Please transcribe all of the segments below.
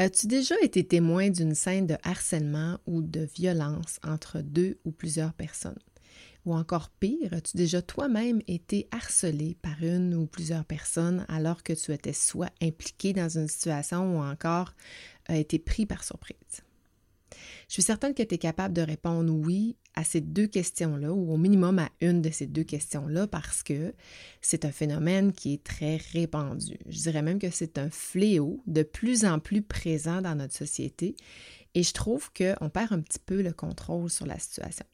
As-tu déjà été témoin d'une scène de harcèlement ou de violence entre deux ou plusieurs personnes? Ou encore pire, as-tu déjà toi-même été harcelé par une ou plusieurs personnes alors que tu étais soit impliqué dans une situation ou encore été pris par surprise? Je suis certaine que tu es capable de répondre oui à ces deux questions-là, ou au minimum à une de ces deux questions-là, parce que c'est un phénomène qui est très répandu. Je dirais même que c'est un fléau de plus en plus présent dans notre société, et je trouve qu'on perd un petit peu le contrôle sur la situation.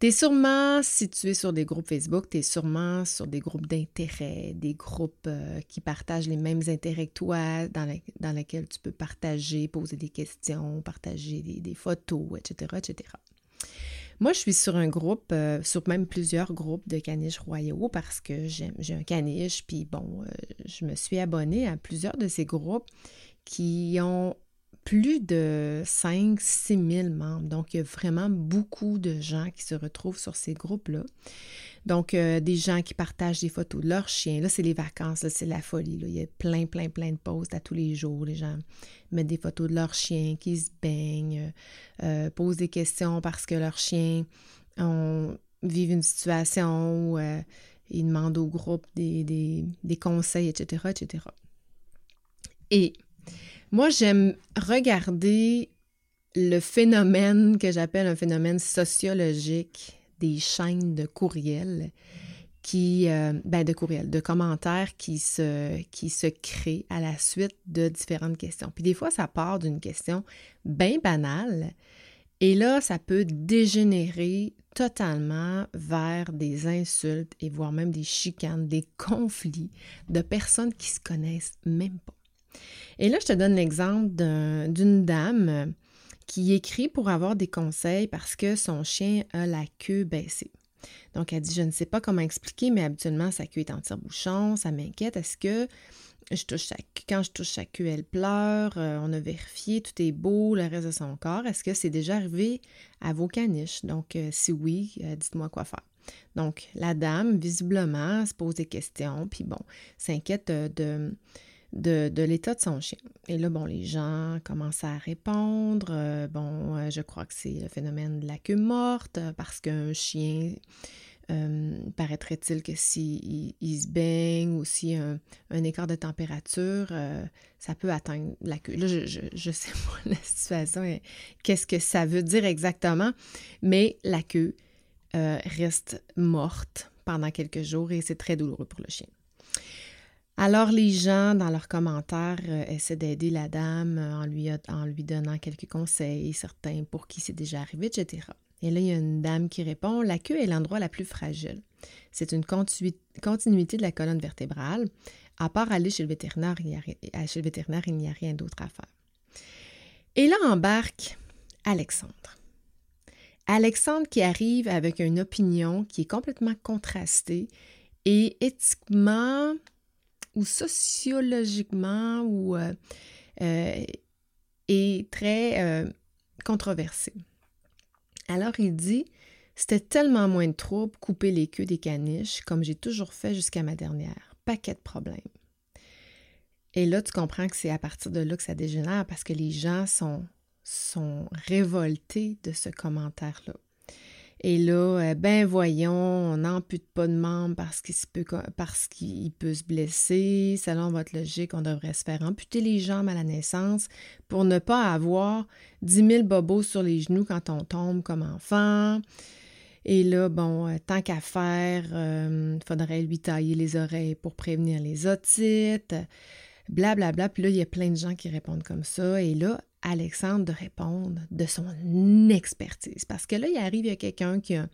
Tu es sûrement situé sur des groupes Facebook, tu es sûrement sur des groupes d'intérêt, des groupes euh, qui partagent les mêmes intérêts que toi, dans, lesquels tu peux partager, poser des questions, partager des, photos, etc., etc. Moi, je suis sur un groupe, euh, sur même plusieurs groupes de caniches royaux parce que j'ai un caniche, puis bon, euh, je me suis abonnée à plusieurs de ces groupes qui ont plus de 5-6 000 membres. Donc, il y a vraiment beaucoup de gens qui se retrouvent sur ces groupes-là. Donc, euh, des gens qui partagent des photos de leurs chiens. Là, c'est les vacances, c'est la folie. Là. Il y a plein, plein, plein de posts à tous les jours. Les gens mettent des photos de leurs chiens qui se baignent, euh, posent des questions parce que leurs chiens ont, vivent une situation où euh, ils demandent au groupe des, des, des conseils, etc., etc. Et moi, j'aime regarder le phénomène que j'appelle un phénomène sociologique des chaînes de courriels qui, euh, ben de de commentaires qui se, créent à la suite de différentes questions. Puis des fois, ça part d'une question bien banale et là, ça peut dégénérer totalement vers des insultes et voire même des chicanes, des conflits de personnes qui se connaissent même pas. Et là, je te donne l'exemple d'une dame qui écrit pour avoir des conseils parce que son chien a la queue baissée. Donc, elle dit, je ne sais pas comment expliquer, mais habituellement, sa queue est en tire-bouchon, ça m'inquiète. Est-ce que je touche sa, quand je touche sa queue, elle pleure, euh, on a vérifié, tout est beau, le reste de son corps. Est-ce que c'est déjà arrivé à vos caniches? Donc, euh, si oui, euh, dites-moi quoi faire. Donc, la dame, visiblement, se pose des questions, puis bon, s'inquiète de de, l'état de son chien. Et là, bon, les gens commencent à répondre. Euh, bon, euh, je crois que c'est le phénomène de la queue morte, euh, parce qu'un chien, paraîtrait-il que s'il il se baigne ou s'il y a un, écart de température, ça peut atteindre la queue. Là, je, je, sais pas la situation, qu'est-ce que ça veut dire exactement, mais la queue reste morte pendant quelques jours et c'est très douloureux pour le chien. Alors les gens, dans leurs commentaires, euh, essaient d'aider la dame euh, en lui, donnant quelques conseils, certains pour qui c'est déjà arrivé, etc. Et là, il y a une dame qui répond, la queue est l'endroit la plus fragile. C'est une continuité de la colonne vertébrale. À part aller chez le vétérinaire, chez le vétérinaire, il n'y a rien d'autre à faire. Et là embarque Alexandre. Alexandre qui arrive avec une opinion qui est complètement contrastée et éthiquement ou sociologiquement ou euh, euh, est très euh, controversé. Alors il dit C'était tellement moins de troubles couper les queues des caniches, comme j'ai toujours fait jusqu'à ma dernière. Paquet de problèmes. Et là, tu comprends que c'est à partir de là que ça dégénère parce que les gens sont, sont révoltés de ce commentaire-là. Et là, euh, ben voyons, on n'ampute pas de membres parce qu'il peut, parce qu'il peut se blesser. Selon votre logique, on devrait se faire amputer les jambes à la naissance pour ne pas avoir 10 000 bobos sur les genoux quand on tombe comme enfant. Et là, bon, euh, tant qu'à faire, il euh, faudrait lui tailler les oreilles pour prévenir les otites, blablabla. Bla, bla. Puis là, il y a plein de gens qui répondent comme ça. Et là, Alexandre de répondre de son expertise. Parce que là, il arrive, il y a quelqu'un qui a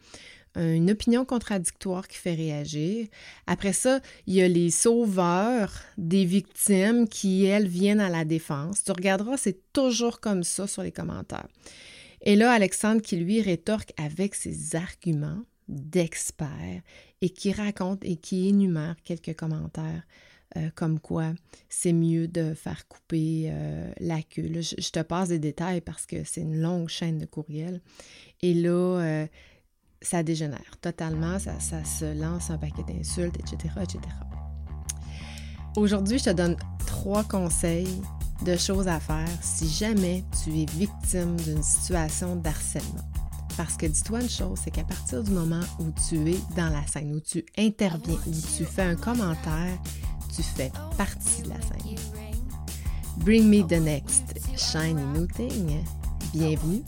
une opinion contradictoire qui fait réagir. Après ça, il y a les sauveurs des victimes qui, elles, viennent à la défense. Tu regarderas, c'est toujours comme ça sur les commentaires. Et là, Alexandre qui lui rétorque avec ses arguments d'expert et qui raconte et qui énumère quelques commentaires euh, comme quoi c'est mieux de faire couper euh, la queue. je, te passe des détails parce que c'est une longue chaîne de courriels. Et là, euh, ça dégénère totalement, ça, ça, se lance un paquet d'insultes, etc., etc. Aujourd'hui, je te donne trois conseils de choses à faire si jamais tu es victime d'une situation d'harcèlement. Parce que dis-toi une chose, c'est qu'à partir du moment où tu es dans la scène, où tu interviens, où tu fais un commentaire, tu fais partie de la scène. Bring me the next shiny new thing. Bienvenue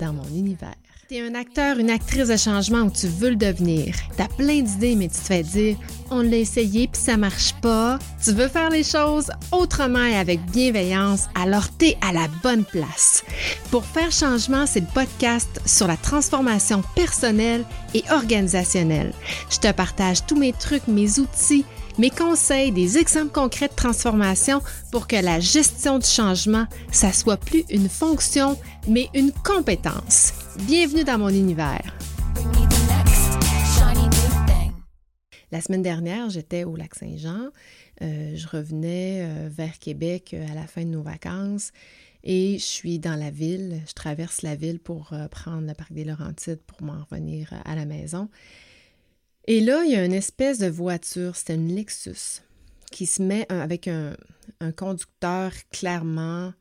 dans mon univers. T'es un acteur, une actrice de changement où tu veux le devenir. T'as plein d'idées, mais tu te fais dire on l'a essayé puis ça marche pas. Tu veux faire les choses autrement et avec bienveillance, alors t'es à la bonne place. Pour faire changement, c'est le podcast sur la transformation personnelle et organisationnelle. Je te partage tous mes trucs, mes outils mes conseils, des exemples concrets de transformation pour que la gestion du changement, ça soit plus une fonction, mais une compétence. Bienvenue dans mon univers. La semaine dernière, j'étais au lac Saint-Jean. Euh, je revenais euh, vers Québec euh, à la fin de nos vacances et je suis dans la ville. Je traverse la ville pour prendre le parc des Laurentides pour m'en revenir à la maison. Et là, il y a une espèce de voiture, c'était une Lexus, qui se met avec un, conducteur clairement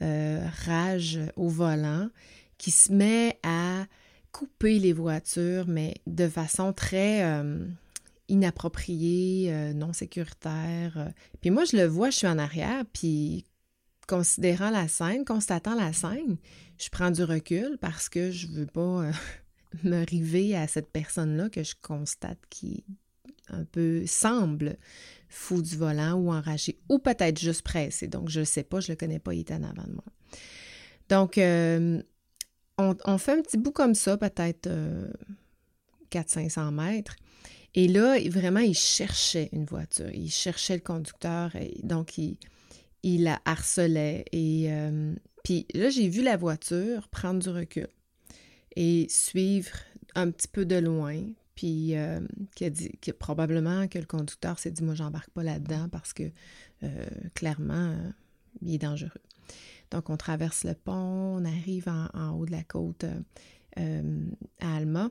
euh, rage au volant, qui se met à couper les voitures, mais de façon très euh, inappropriée, euh, non sécuritaire. Puis moi, je le vois, je suis en arrière, puis considérant la scène, constatant la scène, je prends du recul parce que je veux pas me river à cette personne-là que je constate qui un peu semble fou du volant ou enragé, ou peut-être juste pressé. Donc, je ne sais pas, je ne le connais pas, il est en avant de moi. Donc, euh, on, fait un petit bout comme ça, peut-être 400-500 euh, mètres. Et là, vraiment, il cherchait une voiture. Il cherchait le conducteur. Et donc, il, il la harcelait. Et euh, puis là, j'ai vu la voiture prendre du recul et suivre un petit peu de loin. Puis euh, qui a dit que probablement que le conducteur s'est dit Moi, j'embarque pas là-dedans parce que euh, clairement, euh, il est dangereux. Donc, on traverse le pont, on arrive en, haut de la côte à Alma.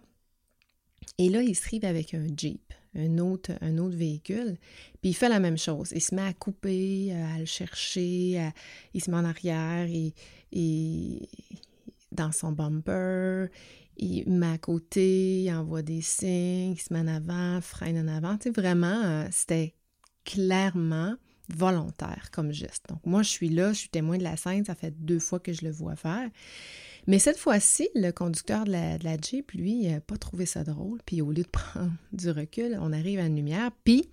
Et là, il se rive avec un Jeep, un autre, un autre véhicule. Puis il fait la même chose. Il se met à couper, à le chercher, il se met en arrière, et dans son bumper, il met à côté, il envoie des signes, il se met en avant, freine en avant. Tu vraiment, euh, c'était clairement volontaire comme geste. Donc, moi, je suis là, je suis témoin de la scène, ça fait deux fois que je le vois faire. Mais cette fois-ci, le conducteur de la, de la Jeep, lui, n'a pas trouvé ça drôle. Puis au lieu de prendre du recul, on arrive à une lumière. Puis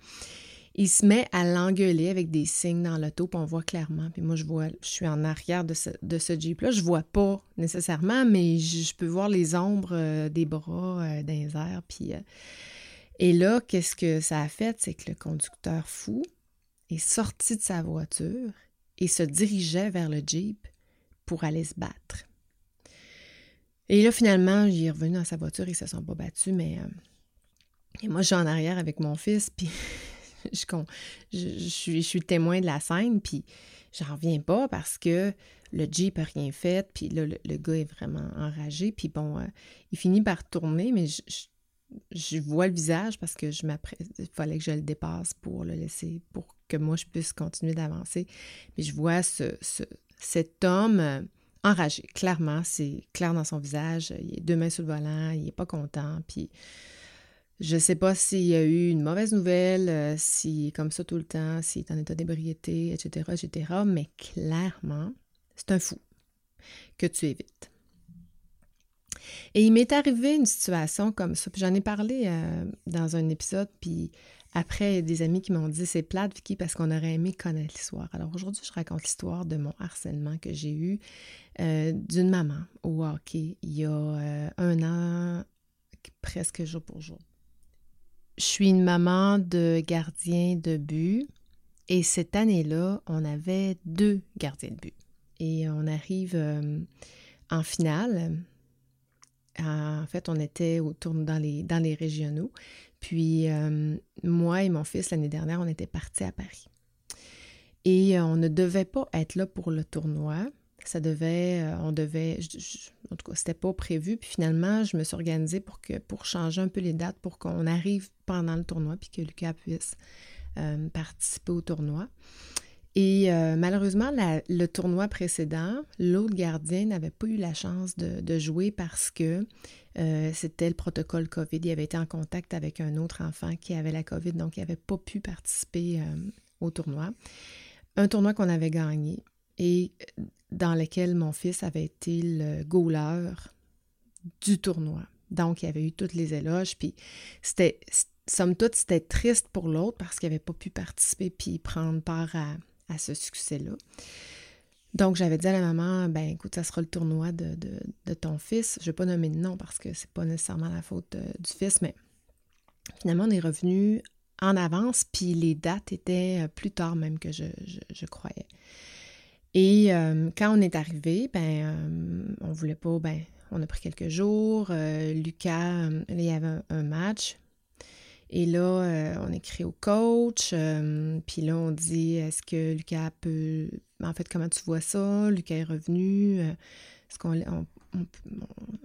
il se met à l'engueuler avec des signes dans l'auto, puis on voit clairement. Puis moi, je vois, je suis en arrière de ce, de Jeep-là. Je vois pas nécessairement, mais je, peux voir les ombres euh, des bras euh, euh, et là, qu'est-ce que ça a fait? C'est que le conducteur fou est sorti de sa voiture et se dirigeait vers le Jeep pour aller se battre. Et là, finalement, il est revenu dans sa voiture, ils se sont pas battus, mais... et moi, je suis en arrière avec mon fils, puis je, suis, je suis témoin de la scène, puis j'en reviens pas parce que le Jeep n'a rien fait, puis là, le, gars est vraiment enragé, puis bon, euh, il finit par tourner, mais je, vois le visage parce que je il fallait que je le dépasse pour le laisser, pour que moi je puisse continuer d'avancer. Mais je vois ce, cet homme euh, enragé, clairement, c'est clair dans son visage, il est deux mains sur le volant, il est pas content, puis je ne sais pas s'il y a eu une mauvaise nouvelle, euh, s'il est comme ça tout le temps, s'il est en état d'ébriété, etc., etc., mais clairement, c'est un fou que tu évites. Et il m'est arrivé une situation comme ça, puis j'en ai parlé euh, dans un épisode, puis après, des amis qui m'ont dit c'est plate, Vicky, parce qu'on aurait aimé connaître l'histoire. Alors aujourd'hui, je raconte l'histoire de mon harcèlement que j'ai eu euh, d'une maman au hockey il y a un an, presque jour pour jour. Je suis une maman de gardien de but et cette année-là, on avait deux gardiens de but. Et on arrive euh, en finale. En fait, on était autour dans les, dans les régionaux. Puis euh, moi et mon fils, l'année dernière, on était partis à Paris. Et euh, on ne devait pas être là pour le tournoi. Ça devait, euh, on devait, en tout cas, c'était pas prévu. Puis finalement, je me suis organisée pour, que, pour changer un peu les dates pour qu'on arrive pendant le tournoi puis que Lucas puisse euh, participer au tournoi. Et euh, malheureusement, le tournoi précédent, l'autre gardien n'avait pas eu la chance de, jouer parce que c'était le protocole COVID. Il avait été en contact avec un autre enfant qui avait la COVID, donc il n'avait pas pu participer au tournoi. Un tournoi qu'on avait gagné et dans lequel mon fils avait été le goaler du tournoi. Donc, il avait eu toutes les éloges. Puis, c'était, somme toute, c'était triste pour l'autre parce qu'il n'avait pas pu participer puis prendre part à, à ce succès-là. Donc, j'avais dit à la maman, ben écoute, ça sera le tournoi de, ton fils. Je ne vais pas nommer de nom parce que c'est pas nécessairement la faute euh, du fils, mais finalement, on est revenu en avance, puis les dates étaient euh, plus tard même que je, croyais. Et euh, quand on est arrivé, ben, on voulait pas, ben, on a pris quelques jours. Lucas, il y avait un match, et là, euh, on écrit au coach, euh, puis là, on dit est-ce que Lucas peut. En fait, comment tu vois ça? Lucas est revenu. Euh, est-ce qu'on on,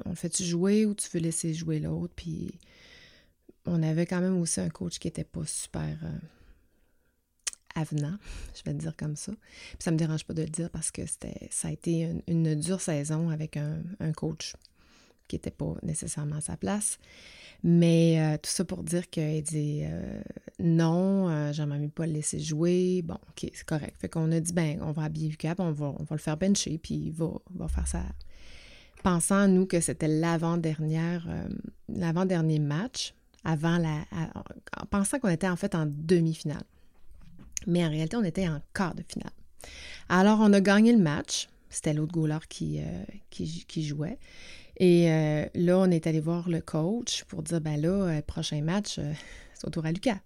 le fait-tu jouer ou tu veux laisser jouer l'autre? Puis on avait quand même aussi un coach qui n'était pas super avenant, je vais le dire comme ça. Puis ça me dérange pas de le dire parce que c'était ça a été une, dure saison avec un, coach qui n'était pas nécessairement à sa place. Mais euh, tout ça pour dire qu'il dit euh, non, euh, j'aimerais mieux pas le laisser jouer. Bon, ok, c'est correct. Fait qu'on a dit, ben, on va habiller Lucas, on va, on va le faire bencher, puis il va, va faire ça. Pensant, nous, que c'était l'avant-dernière, l'avant-dernier match, avant la. en pensant qu'on était en fait en demi-finale. Mais en réalité, on était en quart de finale. Alors, on a gagné le match. C'était l'autre goaler qui, qui, qui jouait. Et euh, là, on est allé voir le coach pour dire, ben là, euh, prochain match, euh, c'est au tour à Lucas.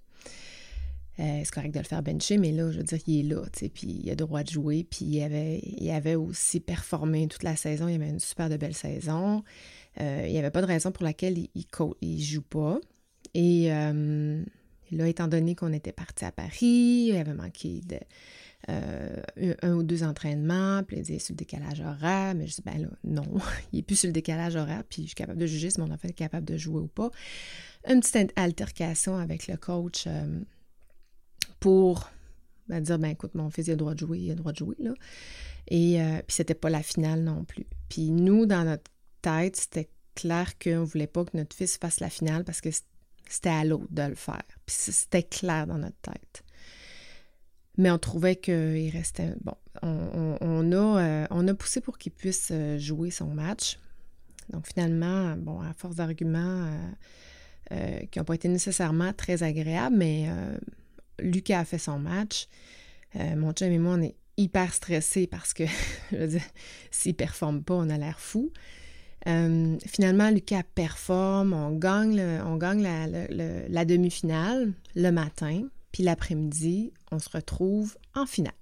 c'est correct de le faire bencher, mais là, je veux dire, il est là, puis il a droit de jouer, puis il avait, il avait aussi performé toute la saison, il avait une super de belle saison. il n'y avait pas de raison pour laquelle il ne joue pas. Et là, étant donné qu'on était parti à Paris, il avait manqué de euh, un ou deux entraînements, puis il dit sur le décalage horaire, mais je dis ben là, non, il est plus sur le décalage horaire, puis je suis capable de juger si mon enfant est capable de jouer ou pas. Une petite altercation avec le coach euh, pour ben, dire ben écoute, mon fils il a le droit de jouer, il a le droit de jouer, là. Et euh, puis c'était pas la finale non plus. Puis nous, dans notre tête, c'était clair qu'on voulait pas que notre fils fasse la finale parce que c'était à l'autre de le faire. Puis c'était clair dans notre tête mais on trouvait qu'il restait. Bon, on, a, euh, on a poussé pour qu'il puisse euh, jouer son match. Donc finalement, bon, à force d'arguments euh, qui n'ont pas été nécessairement très agréables, mais Lucas a fait son match. mon chum et moi, on est hyper stressés parce que, je veux dire, s'il ne performe pas, on a l'air fou. Finalement, Lucas performe, on gagne, on gagne la demi-finale le matin. Puis l'après-midi, on se retrouve en finale.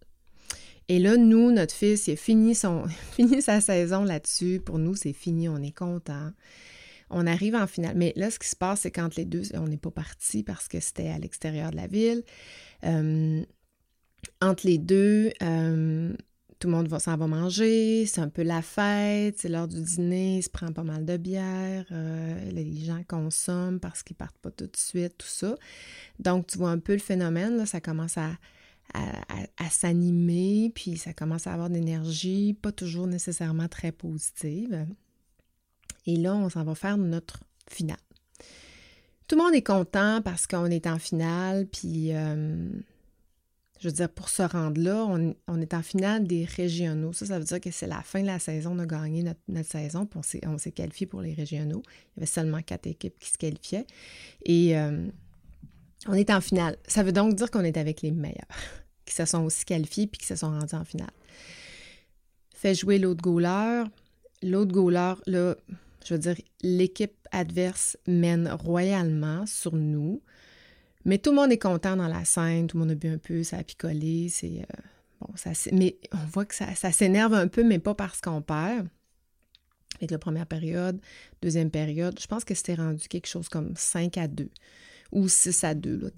Et là, nous, notre fils, il a fini, son, fini sa saison là-dessus. Pour nous, c'est fini, on est content. On arrive en finale. Mais là, ce qui se passe, c'est quand les deux, on n'est pas partis parce que c'était à l'extérieur de la ville. Euh, entre les deux, euh, tout le monde s'en va manger, c'est un peu la fête, c'est l'heure du dîner, il se prend pas mal de bière, euh, les gens consomment parce qu'ils partent pas tout de suite, tout ça. Donc, tu vois un peu le phénomène, là, ça commence à, à, s'animer, puis ça commence à avoir de l'énergie, pas toujours nécessairement très positive. Et là, on s'en va faire notre finale. Tout le monde est content parce qu'on est en finale, puis... Euh, je veux dire, pour se rendre là, on, est en finale des régionaux. Ça, ça veut dire que c'est la fin de la saison, on a gagné notre, saison, puis on s'est qualifié pour les régionaux. Il y avait seulement quatre équipes qui se qualifiaient. Et euh, on est en finale. Ça veut donc dire qu'on est avec les meilleurs, qui se sont aussi qualifiés puis qui se sont rendus en finale. Fait jouer l'autre goaler. L'autre goaler, là, je veux dire, l'équipe adverse mène royalement sur nous. Mais tout le monde est content dans la scène, tout le monde a bu un peu, ça a picolé, c'est... Euh, bon, ça, mais on voit que ça, s'énerve un peu, mais pas parce qu'on perd. Avec la première période, deuxième période, je pense que c'était rendu quelque chose comme 5 à 2 ou 6 à 2. Là,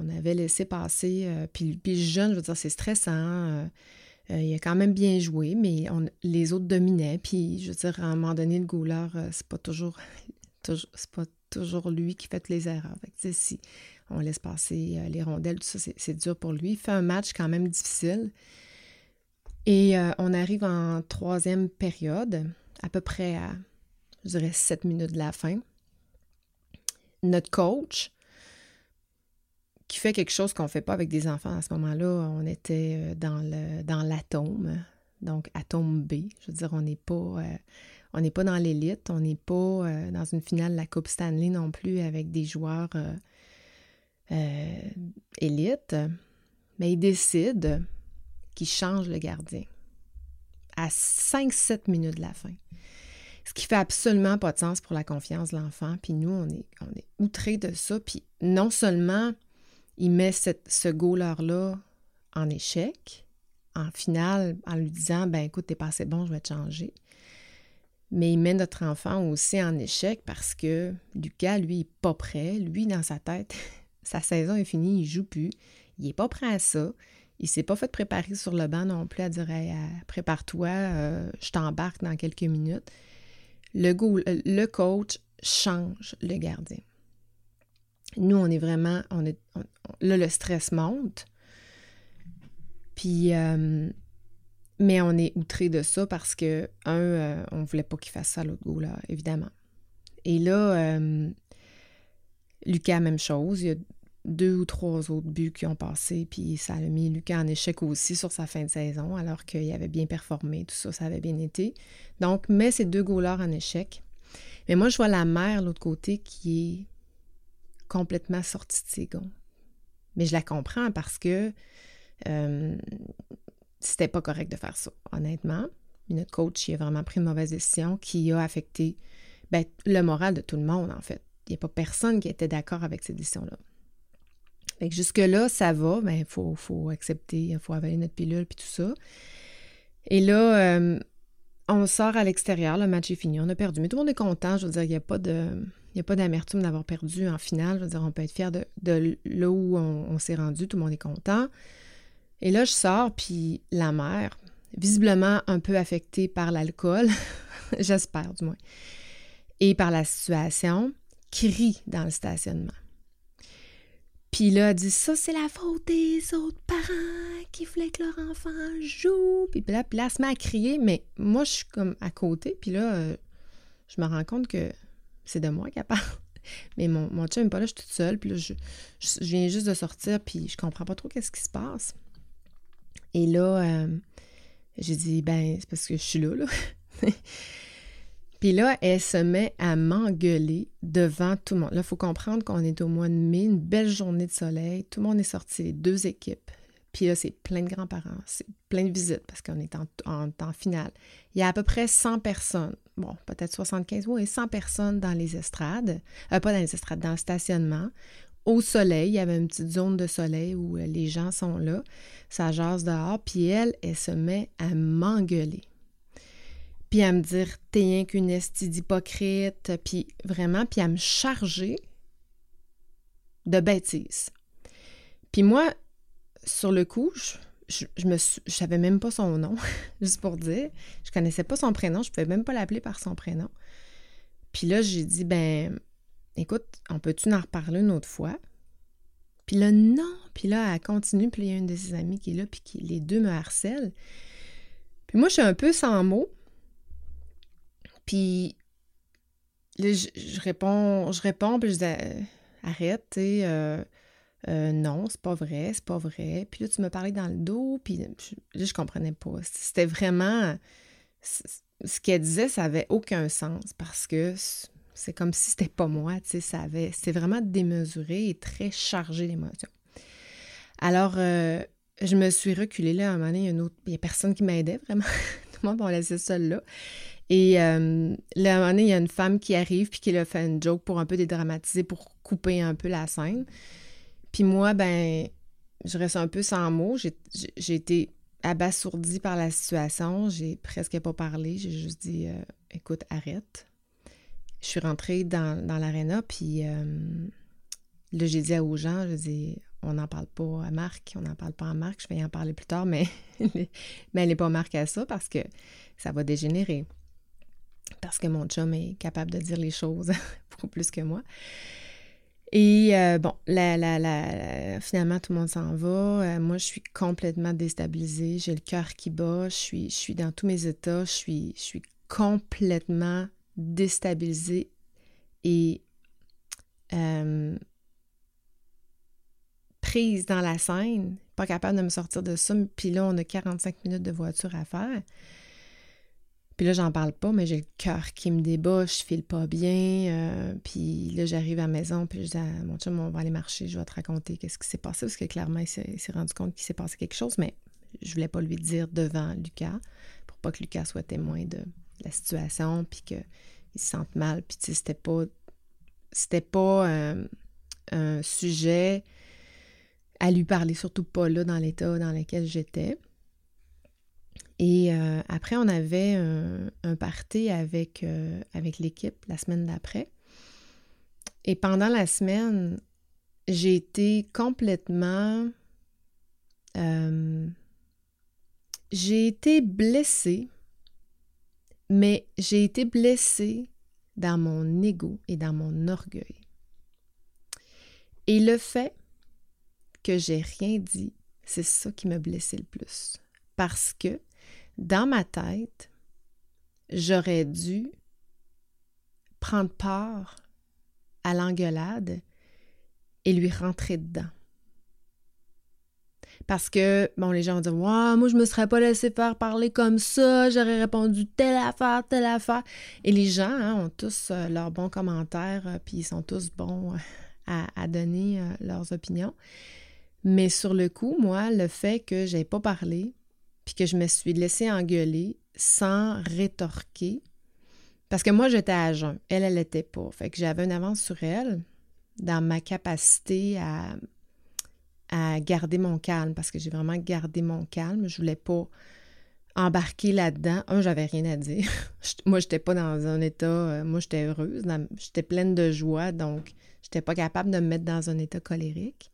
on avait laissé passer. Euh, puis, puis jeune, je veux dire, c'est stressant. Euh, il a quand même bien joué, mais les autres dominaient. Puis, je veux dire, à un moment donné, le goaler, c'est pas toujours, c'est pas toujours lui qui fait les erreurs. si on laisse passer les rondelles, tout ça, c'est dur pour lui. Il fait un match quand même difficile. Et on arrive en troisième période, à peu près à, je dirais, sept minutes de la fin. Notre coach, qui fait quelque chose qu'on ne fait pas avec des enfants à ce moment-là, on était dans le dans l'atome, donc atome B. Je veux dire, on n'est pas pas dans l'élite, on n'est pas euh, dans une finale de la Coupe Stanley non plus avec des joueurs euh, élites, mais il décide qu'il change le gardien à 5-7 minutes de la fin. Ce qui fait absolument pas de sens pour la confiance de l'enfant. Puis nous, on est, est outrés de ça. Puis non seulement il met ce goaler-là en échec, en finale, en lui disant ben écoute, t'es pas assez bon, je vais te changer mais il met notre enfant aussi en échec parce que Lucas, lui, n'est pas prêt. Lui, dans sa tête, sa saison est finie, il joue plus. Il n'est pas prêt à ça. Il s'est pas fait préparer sur le banc non plus à dire prépare-toi, euh, je t'embarque dans quelques minutes. Le, le coach change le gardien. Nous, on est vraiment, on est, là, le stress monte. Puis, euh, mais on est outré de ça parce que, un, euh, on voulait pas qu'il fasse ça à l'autre goût, là, évidemment. Et là, euh, Lucas, même chose. Il y a deux ou trois autres buts qui ont passé, puis ça a mis Lucas en échec aussi sur sa fin de saison, alors qu'il avait bien performé, tout ça, ça avait bien été. Donc, met ces deux goalers en échec. Mais moi, je vois la mère, l'autre côté, qui est complètement sortie de ses gonds. Mais je la comprends parce que euh, c'était pas correct de faire ça, honnêtement. notre coach, il a vraiment pris une mauvaise décision qui a affecté ben, le moral de tout le monde, en fait. Il n'y a pas personne qui était d'accord avec cette décision-là. Fait jusque-là, ça va, mais il faut, accepter, il faut avaler notre pilule puis tout ça. Et là, euh, on sort à l'extérieur, le match est fini, on a perdu. Mais tout le monde est content, je veux dire, il n'y a pas d'amertume d'avoir perdu en finale. Je veux dire, on peut être fier de, là où on s'est rendu. Tout le monde est content. Et là, je sors, puis la mère, visiblement un peu affectée par l'alcool, j'espère du moins, et par la situation, crie dans le stationnement. Puis là, elle dit ça, c'est la faute des autres parents qui voulaient que leur enfant joue. Puis là, puis là, elle se met à crier, mais moi, je suis comme à côté, puis là, euh, je me rends compte que c'est de moi qu'elle parle. Mais mon, mon chum n'est pas là, je suis toute seule, puis là, je, je, viens juste de sortir, puis je comprends pas trop qu'est-ce qui se passe. Et là, euh, j'ai dit, ben, c'est parce que je suis là, là. Puis là, elle se met à m'engueuler devant tout le monde. Là, il faut comprendre qu'on est au mois de mai, une belle journée de soleil. Tout le monde est sorti, les deux équipes. Puis là, c'est plein de grands-parents, c'est plein de visites parce qu'on est en, temps final. Il y a à peu près 100 personnes, bon, peut-être 75, oui, 100 personnes dans les estrades, euh, pas dans les estrades, dans le stationnement au soleil. Il y avait une petite zone de soleil où euh, les gens sont là. Ça jase dehors. Puis elle, elle se met à m'engueuler. Puis à me dire, t'es rien qu'une d'hypocrite. Puis vraiment, puis à me charger de bêtises. Puis moi, sur le coup, je, je, savais même pas son nom, juste pour dire. Je connaissais pas son prénom, je pouvais même pas l'appeler par son prénom. Puis là, j'ai dit, ben, écoute, on peut-tu en reparler une autre fois? Puis là, non. Puis là, elle continue. Puis il y a une de ses amies qui est là, puis les deux me harcèlent. Puis moi, je suis un peu sans mots. Puis là, je, réponds, je réponds, puis je dis, euh, arrête, tu sais, euh, euh, non, c'est pas vrai, c'est pas vrai. Puis là, tu me parlais dans le dos, puis là, je comprenais pas. C'était vraiment... Ce qu'elle disait, ça avait aucun sens parce que c'est comme si c'était pas moi, tu sais, ça avait, c'était vraiment démesuré et très chargé d'émotions. Alors, je me suis reculée là, à un moment donné, il y a, autre, il a personne qui m'aidait vraiment. Tout le monde m'a laissé seule là. Et euh, là, un moment donné, il y a une femme qui arrive puis qui a fait une joke pour un peu dédramatiser, pour couper un peu la scène. Puis moi, ben, je reste un peu sans mots. J'ai été abasourdie par la situation. J'ai presque pas parlé. J'ai juste dit, euh, écoute, arrête je suis rentrée dans, dans l'aréna, puis euh, là, j'ai dit aux gens, je dis, on n'en parle pas à Marc, on n'en parle pas à Marc, je vais y en parler plus tard, mais, mais elle n'est pas marquée à ça parce que ça va dégénérer. Parce que mon chum est capable de dire les choses beaucoup plus que moi. Et euh, bon, finalement, tout le monde s'en va. Euh, moi, je suis complètement déstabilisée. J'ai le cœur qui bat. Je suis, dans tous mes états. Je suis, je suis complètement déstabilisée et euh, prise dans la scène. Pas capable de me sortir de ça. Puis là, on a 45 minutes de voiture à faire. Puis là, j'en parle pas, mais j'ai le cœur qui me débat, je file pas bien. Euh, puis là, j'arrive à la maison, puis je dis à mon chum, on va aller marcher, je vais te raconter qu'est-ce qui s'est passé, parce que clairement, il s'est rendu compte qu'il s'est passé quelque chose, mais je voulais pas lui dire devant Lucas, pour pas que Lucas soit témoin de la situation, puis qu'il se sente mal. Puis tu sais, c'était pas, c'était pas euh, un sujet à lui parler, surtout pas là dans l'état dans lequel j'étais. Et euh, après, on avait un, un avec, euh, avec l'équipe la semaine d'après. Et pendant la semaine, j'ai été complètement... Euh, j'ai été blessée, mais j'ai été blessée dans mon ego et dans mon orgueil. Et le fait que j'ai rien dit, c'est ça qui m'a blessé le plus. Parce que dans ma tête, j'aurais dû prendre part à l'engueulade et lui rentrer dedans. Parce que, bon, les gens vont dire moi, je me serais pas laissé faire parler comme ça, j'aurais répondu telle affaire, telle affaire. Et les gens hein, ont tous euh, leurs bons commentaires, euh, puis ils sont tous bons euh, à, donner leurs opinions. Mais sur le coup, moi, le fait que j'ai pas parlé, puis que je me suis laissée engueuler sans rétorquer. Parce que moi, j'étais à jeun. Elle, elle n'était pas. Fait que j'avais une avance sur elle dans ma capacité à, à garder mon calme, parce que j'ai vraiment gardé mon calme. Je voulais pas embarquer là-dedans. Un, j'avais rien à dire. moi, j'étais pas dans un état. Euh, moi, j'étais heureuse. J'étais pleine de joie, donc j'étais pas capable de me mettre dans un état colérique.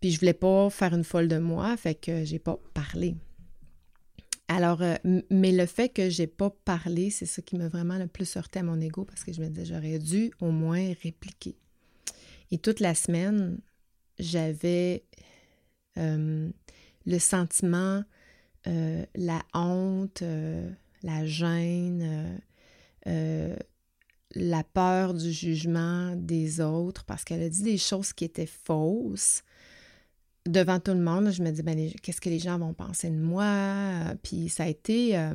Puis je voulais pas faire une folle de moi, fait que j'ai pas parlé. Alors, euh, mais le fait que j'ai pas parlé, c'est ça qui m'a vraiment le plus heurté à mon ego parce que je me disais, j'aurais dû au moins répliquer. Et toute la semaine, j'avais euh, le sentiment, euh, la honte, la gêne, la peur du jugement des autres parce qu'elle a dit des choses qui étaient fausses devant tout le monde, je me dis, ben, qu'est-ce que les gens vont penser de moi? Puis ça a été, euh,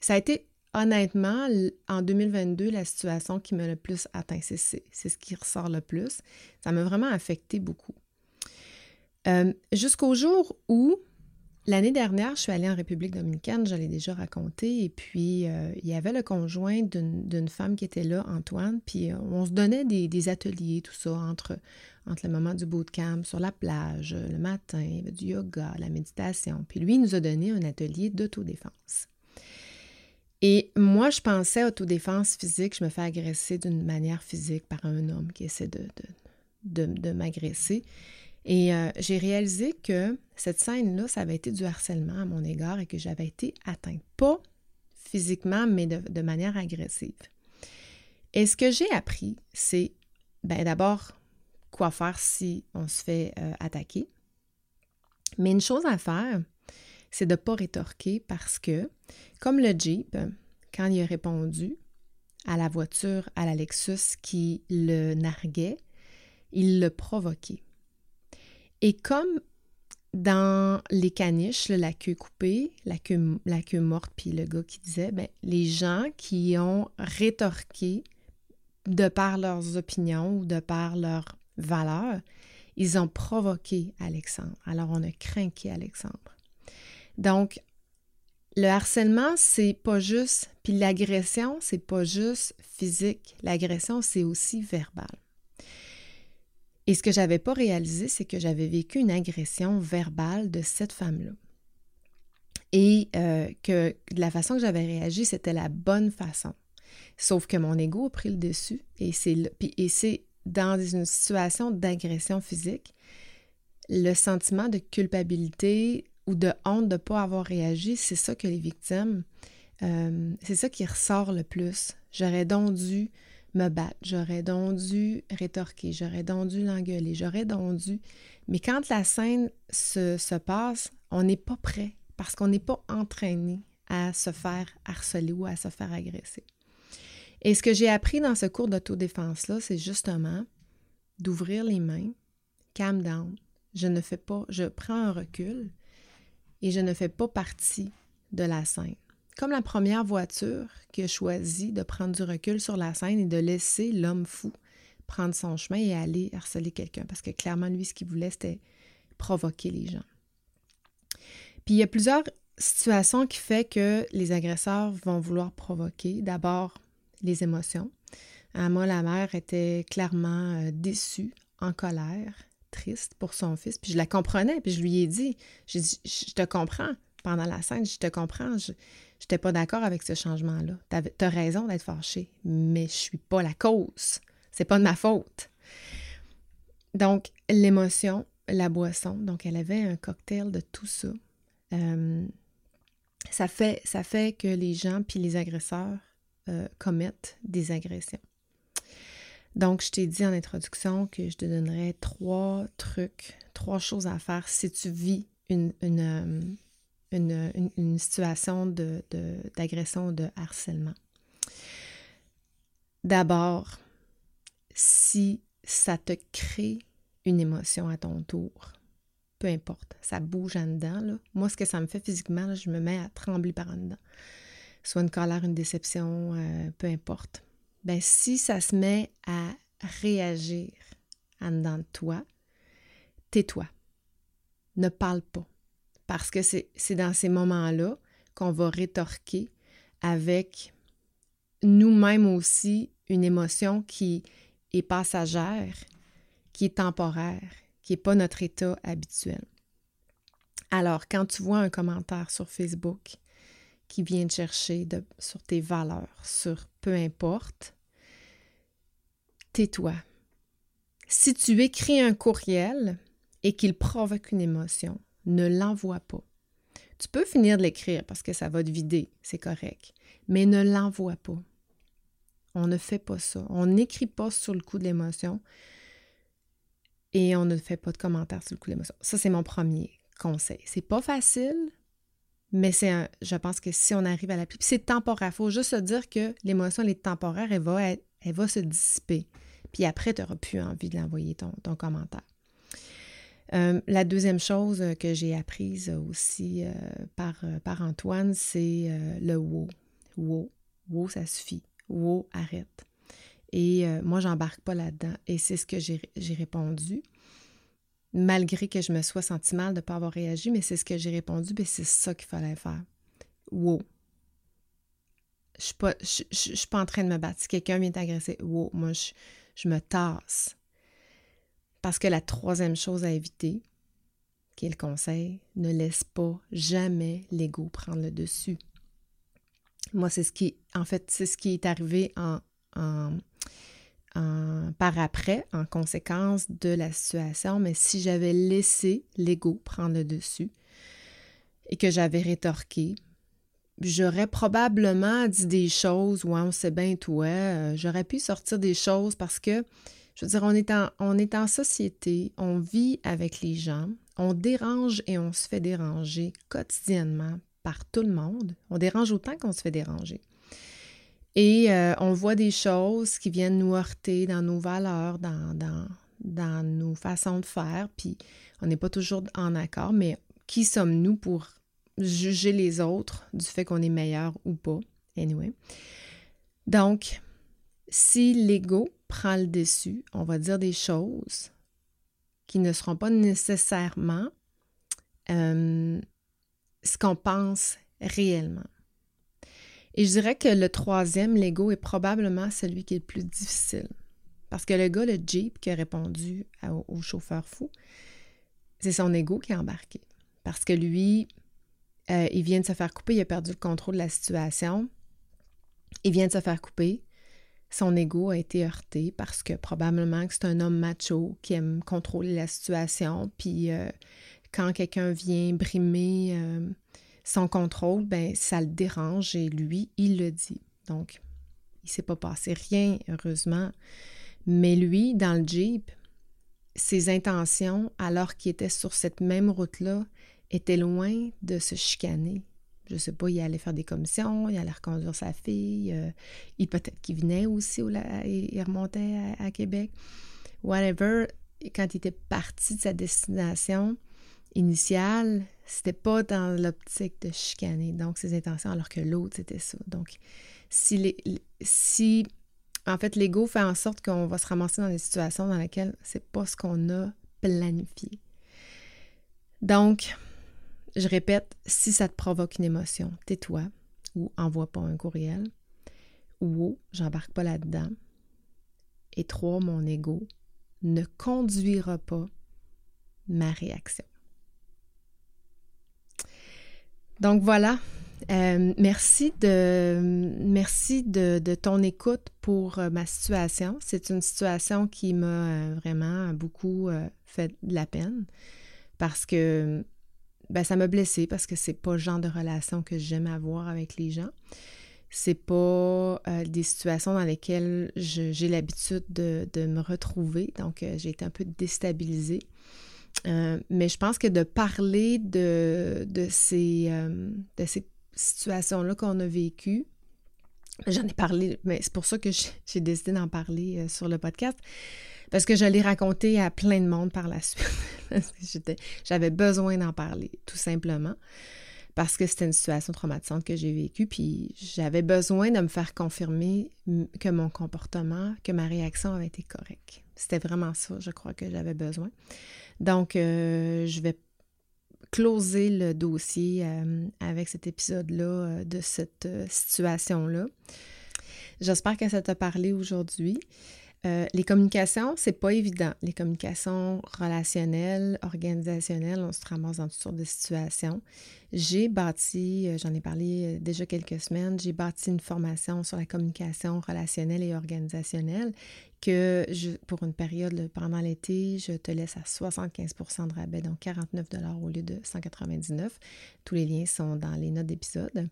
ça a été honnêtement, en 2022, la situation qui m'a le plus atteint. C'est, ce qui ressort le plus. Ça m'a vraiment affecté beaucoup. Euh, jusqu'au jour où L'année dernière, je suis allée en République dominicaine, je l'ai déjà raconté, et puis euh, il y avait le conjoint d'une femme qui était là, Antoine, puis euh, on se donnait des, ateliers, tout ça, entre, entre le moment du bootcamp, sur la plage, le matin, du yoga, la méditation, puis lui, il nous a donné un atelier d'autodéfense. Et moi, je pensais autodéfense physique, je me fais agresser d'une manière physique par un homme qui essaie de m'agresser. Et euh, j'ai réalisé que cette scène-là, ça avait été du harcèlement à mon égard et que j'avais été atteinte. Pas physiquement, mais de, manière agressive. Et ce que j'ai appris, c'est ben, d'abord quoi faire si on se fait euh, attaquer. Mais une chose à faire, c'est de ne pas rétorquer parce que, comme le Jeep, quand il a répondu à la voiture, à la Lexus qui le narguait, il le provoquait. Et comme dans les caniches, la queue coupée, la queue, morte, puis le gars qui disait, ben, les gens qui ont rétorqué de par leurs opinions ou de par leurs valeurs, ils ont provoqué Alexandre. Alors on a craqué Alexandre. Donc, le harcèlement, c'est pas juste, puis l'agression, c'est pas juste physique. L'agression, c'est aussi verbal. Et ce que j'avais pas réalisé, c'est que j'avais vécu une agression verbale de cette femme-là. Et euh, que la façon que j'avais réagi, c'était la bonne façon. Sauf que mon ego a pris le dessus et c'est et c'est dans une situation d'agression physique, le sentiment de culpabilité ou de honte de ne pas avoir réagi, c'est ça que les victimes, euh, c'est ça qui ressort le plus. J'aurais donc dû me battre, j'aurais donc dû rétorquer, j'aurais donc dû l'engueuler, j'aurais donc dû. Mais quand la scène se, se passe, on n'est pas prêt parce qu'on n'est pas entraîné à se faire harceler ou à se faire agresser. Et ce que j'ai appris dans ce cours d'autodéfense-là, c'est justement d'ouvrir les mains, calm down. Je ne fais pas, je prends un recul et je ne fais pas partie de la scène. Comme la première voiture qui a choisi de prendre du recul sur la scène et de laisser l'homme fou prendre son chemin et aller harceler quelqu'un. Parce que clairement, lui, ce qu'il voulait, c'était provoquer les gens. Puis il y a plusieurs situations qui font que les agresseurs vont vouloir provoquer. D'abord, les émotions. Euh, moi, la mère était clairement euh, déçue, en colère, triste pour son fils. Puis je la comprenais, puis je lui ai dit, je te comprends pendant la scène, je te comprends, n'étais pas d'accord avec ce changement-là. Tu as raison d'être fâché, mais je suis pas la cause. C'est pas de ma faute. Donc, l'émotion, la boisson, donc elle avait un cocktail de tout ça. Euh, ça, fait, ça fait que les gens puis les agresseurs euh, commettent des agressions. Donc, je t'ai dit en introduction que je te donnerais trois trucs, trois choses à faire si tu vis une, une, euh, situation d'agression de, de harcèlement. D'abord, si ça te crée une émotion à ton tour, peu importe, ça bouge en dedans. Moi, ce que ça me fait physiquement, je me mets à trembler par en dedans soit une colère, une déception, euh, peu importe. Ben, si ça se met à réagir en dedans de toi, tais-toi. Ne parle pas. Parce que c'est dans ces moments-là qu'on va rétorquer avec nous-mêmes aussi une émotion qui est passagère, qui est temporaire, qui n'est pas notre état habituel. Alors, quand tu vois un commentaire sur Facebook qui vient te chercher sur tes valeurs, sur peu importe, tais-toi. Si tu écris un courriel et qu'il provoque une émotion, ne l'envoie pas. Tu peux finir de l'écrire parce que ça va te vider, c'est correct, mais ne l'envoie pas. On ne fait pas ça. On n'écrit pas sur le coup de l'émotion et on ne fait pas de commentaires sur le coup de l'émotion. Ça, c'est mon premier conseil. C'est pas facile, mais c'est je pense que si on arrive à l'appliquer, c'est temporaire. Il faut juste se dire que l'émotion, elle est temporaire, elle va, elle va se dissiper. Puis après, tu n'auras plus envie de l'envoyer ton, commentaire. Euh, la deuxième chose que j'ai apprise aussi euh, par, euh, Antoine, c'est le wow. Wow. Wow, ça suffit. Wow, arrête. Et moi, j'embarque pas là-dedans. Et c'est ce que j'ai répondu malgré que je me sois senti mal de ne pas avoir réagi, mais c'est ce que j'ai répondu, mais c'est ça qu'il fallait faire. Wow. Je ne suis, pas en train de me battre. Si quelqu'un vient t'agresser, wow, moi, je, je me tasse. Parce que la troisième chose à éviter, qui est le conseil, ne laisse pas jamais l'ego prendre le dessus. Moi, c'est ce qui, en fait, c'est ce qui est arrivé par après, en conséquence de la situation, mais si j'avais laissé l'ego prendre le dessus et que j'avais rétorqué, j'aurais probablement dit des choses, ouais, on sait bien toi, euh, j'aurais pu sortir des choses parce que, je veux dire, on est, en, société, on vit avec les gens, on dérange et on se fait déranger quotidiennement par tout le monde. On dérange autant qu'on se fait déranger. Et euh, on voit des choses qui viennent nous heurter dans nos valeurs, dans, dans, dans nos façons de faire, puis on n'est pas toujours en accord, mais qui sommes-nous pour juger les autres du fait qu'on est meilleur ou pas? Anyway. Donc, si l'ego prend le dessus, on va dire des choses qui ne seront pas nécessairement euh, ce qu'on pense réellement. Et je dirais que le troisième, l'ego, est probablement celui qui est le plus difficile. Parce que le gars, le Jeep, qui a répondu au, chauffeur fou, c'est son ego qui a embarqué. Parce que lui, euh, il vient de se faire couper, il a perdu le contrôle de la situation. Il vient de se faire couper. Son ego a été heurté parce que probablement que c'est un homme macho qui aime contrôler la situation. Puis euh, quand quelqu'un vient brimer son contrôle, ben, ça le dérange et lui, il le dit. Donc, Il s'est pas passé rien, heureusement. Mais lui, dans le Jeep, ses intentions, alors qu'il était sur cette même route-là, étaient loin de se chicaner. Je sais pas, il allait faire des commissions, il allait reconduire sa fille, euh, il peut-être qu'il venait aussi, il remontait à, Québec. Whatever, quand il était parti de sa destination initiale, c'était pas dans l'optique de chicaner, donc ses intentions, alors que l'autre, c'était ça. Donc, si, les, si en fait, l'ego fait en sorte qu'on va se ramasser dans des situations dans lesquelles c'est pas ce qu'on a planifié. Donc, je répète, si ça te provoque une émotion, tais-toi ou envoie pas un courriel. Ou j'embarque pas là-dedans. Et trois, mon ego ne conduira pas ma réaction. Donc voilà, euh, merci de, merci de, ton écoute pour euh, ma situation. C'est une situation qui m'a euh, vraiment beaucoup fait de la peine parce que ben, ça m'a blessée parce que c'est pas le genre de relation que j'aime avoir avec les gens. C'est pas des situations dans lesquelles j'ai l'habitude de, me retrouver. Donc, j'ai été un peu déstabilisée. mais je pense que de parler de, de ces, de ces situation-là qu'on a vécue. J'en ai parlé, mais c'est pour ça que j'ai décidé d'en parler euh, sur le podcast, parce que je l'ai raconté à plein de monde par la suite. J'avais besoin d'en parler, tout simplement, parce que c'était une situation traumatisante que j'ai vécue, puis j'avais besoin de me faire confirmer que mon comportement, que ma réaction avait été correcte. C'était vraiment ça, je crois que j'avais besoin. Donc, euh, je vais closer le dossier euh, avec cet épisode-là euh, de cette situation-là. J'espère que ça t'a parlé aujourd'hui. Les communications, c'est pas évident. Les communications relationnelles, organisationnelles, on se ramasse dans toutes sortes de situations. J'ai bâti, j'en ai parlé déjà quelques semaines, j'ai bâti une formation sur la communication relationnelle et organisationnelle que je, pour une période pendant l'été, je te laisse à 75% de rabais, donc 49 au lieu de 199. Tous les liens sont dans les notes d'épisode.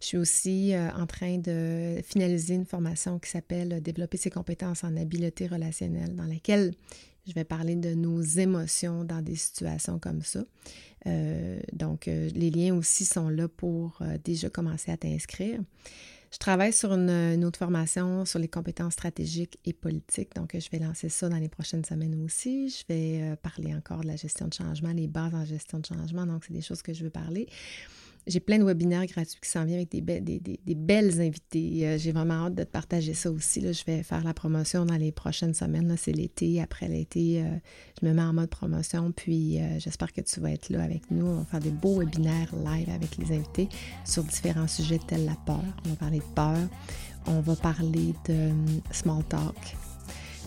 Je suis aussi euh, en train de finaliser une formation qui s'appelle Développer ses compétences en habileté relationnelle, dans laquelle je vais parler de nos émotions dans des situations comme ça. Euh, donc, euh, les liens aussi sont là pour déjà commencer à t'inscrire. Je travaille sur une, autre formation sur les compétences stratégiques et politiques. Donc, je vais lancer ça dans les prochaines semaines aussi. Je vais euh, parler encore de la gestion de changement, les bases en gestion de changement. Donc, c'est des choses que je veux parler. J'ai plein de webinaires gratuits qui s'en viennent avec des, belles invités. Euh, j'ai vraiment hâte de te partager ça aussi. Là. Je vais faire la promotion dans les prochaines semaines. C'est l'été. Après l'été, euh, je me mets en mode promotion. Puis euh, j'espère que tu vas être là avec nous. On va faire des beaux webinaires live avec les invités sur différents sujets tels la peur. On va parler de peur. On va parler de small talk.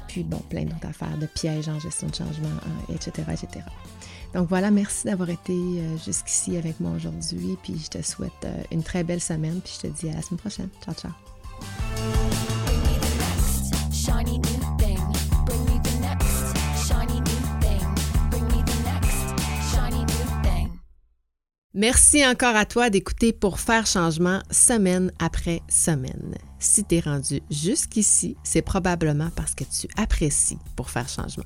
Puis bon, plein d'autres affaires, de pièges en gestion de changement, etc., etc. Donc voilà, merci d'avoir été euh, jusqu'ici avec moi aujourd'hui. Puis je te souhaite euh, une très belle semaine. Puis je te dis à la semaine prochaine. Ciao, ciao. Merci encore à toi d'écouter pour faire changement semaine après semaine. Si tu es rendu jusqu'ici, c'est probablement parce que tu apprécies pour faire changement.